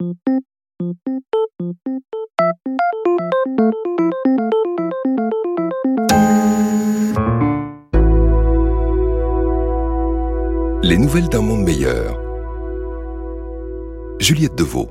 Les nouvelles d'un monde meilleur. Juliette Deveau.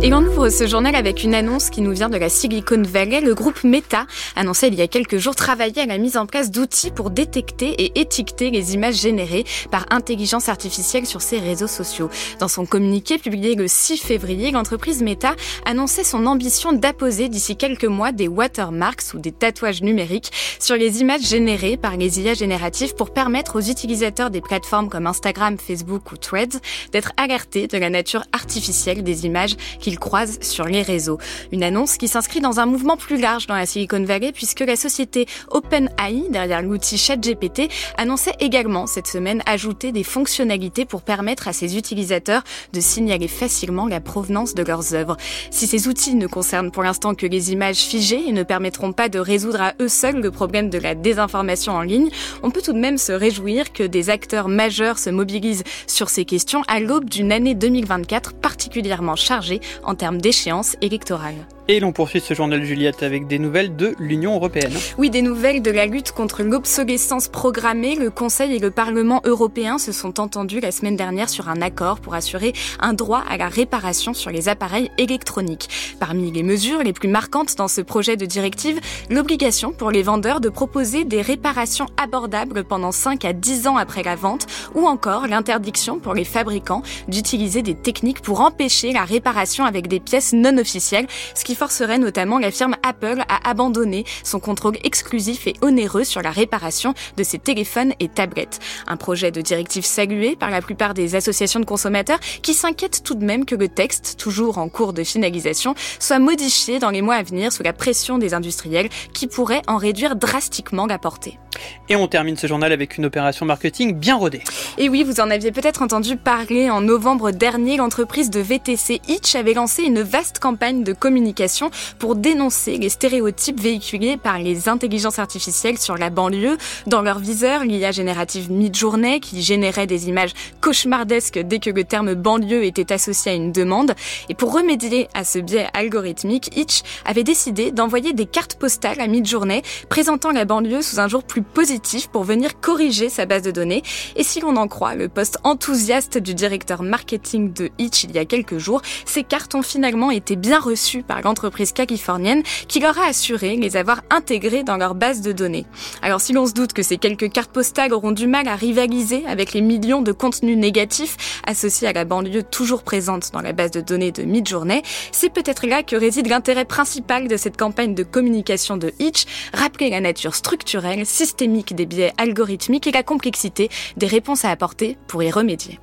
Et on ouvre ce journal avec une annonce qui nous vient de la Silicon Valley. Le groupe Meta annonçait il y a quelques jours travailler à la mise en place d'outils pour détecter et étiqueter les images générées par intelligence artificielle sur ses réseaux sociaux. Dans son communiqué publié le 6 février, l'entreprise Meta annonçait son ambition d'apposer d'ici quelques mois des watermarks ou des tatouages numériques sur les images générées par les IA génératives pour permettre aux utilisateurs des plateformes comme Instagram, Facebook ou Threads d'être alertés de la nature artificielle des images qui qu'ils croisent sur les réseaux. Une annonce qui s'inscrit dans un mouvement plus large dans la Silicon Valley puisque la société OpenAI, derrière l'outil ChatGPT, annonçait également cette semaine ajouter des fonctionnalités pour permettre à ses utilisateurs de signaler facilement la provenance de leurs œuvres. Si ces outils ne concernent pour l'instant que les images figées et ne permettront pas de résoudre à eux seuls le problème de la désinformation en ligne, on peut tout de même se réjouir que des acteurs majeurs se mobilisent sur ces questions à l'aube d'une année 2024 particulièrement chargée en termes d'échéance électorale. Et l'on poursuit ce journal Juliette avec des nouvelles de l'Union européenne. Oui, des nouvelles de la lutte contre l'obsolescence programmée. Le Conseil et le Parlement européen se sont entendus la semaine dernière sur un accord pour assurer un droit à la réparation sur les appareils électroniques. Parmi les mesures les plus marquantes dans ce projet de directive, l'obligation pour les vendeurs de proposer des réparations abordables pendant 5 à 10 ans après la vente ou encore l'interdiction pour les fabricants d'utiliser des techniques pour empêcher la réparation avec des pièces non officielles, ce qui forcerait notamment la firme Apple à abandonner son contrôle exclusif et onéreux sur la réparation de ses téléphones et tablettes. Un projet de directive salué par la plupart des associations de consommateurs qui s'inquiètent tout de même que le texte, toujours en cours de finalisation, soit modifié dans les mois à venir sous la pression des industriels qui pourraient en réduire drastiquement la portée. Et on termine ce journal avec une opération marketing bien rodée. Et oui, vous en aviez peut-être entendu parler en novembre dernier, l'entreprise de VTC Itch avait lancé une vaste campagne de communication pour dénoncer les stéréotypes véhiculés par les intelligences artificielles sur la banlieue. Dans leur viseur, l'IA générative Midjourney qui générait des images cauchemardesques dès que le terme banlieue était associé à une demande. Et pour remédier à ce biais algorithmique, Itch avait décidé d'envoyer des cartes postales à Midjourney présentant la banlieue sous un jour plus positif pour venir corriger sa base de données. Et si l'on en croit le poste enthousiaste du directeur marketing de Itch il y a quelques jours, ces cartes ont finalement été bien reçues par l'entreprise californienne qui leur a assuré les avoir intégrées dans leur base de données. Alors si l'on se doute que ces quelques cartes postales auront du mal à rivaliser avec les millions de contenus négatifs associés à la banlieue toujours présente dans la base de données de Midjourney, c'est peut-être là que réside l'intérêt principal de cette campagne de communication de Itch, rappeler la nature structurelle, systémique des biais algorithmiques et la complexité des réponses à apporter pour y remédier.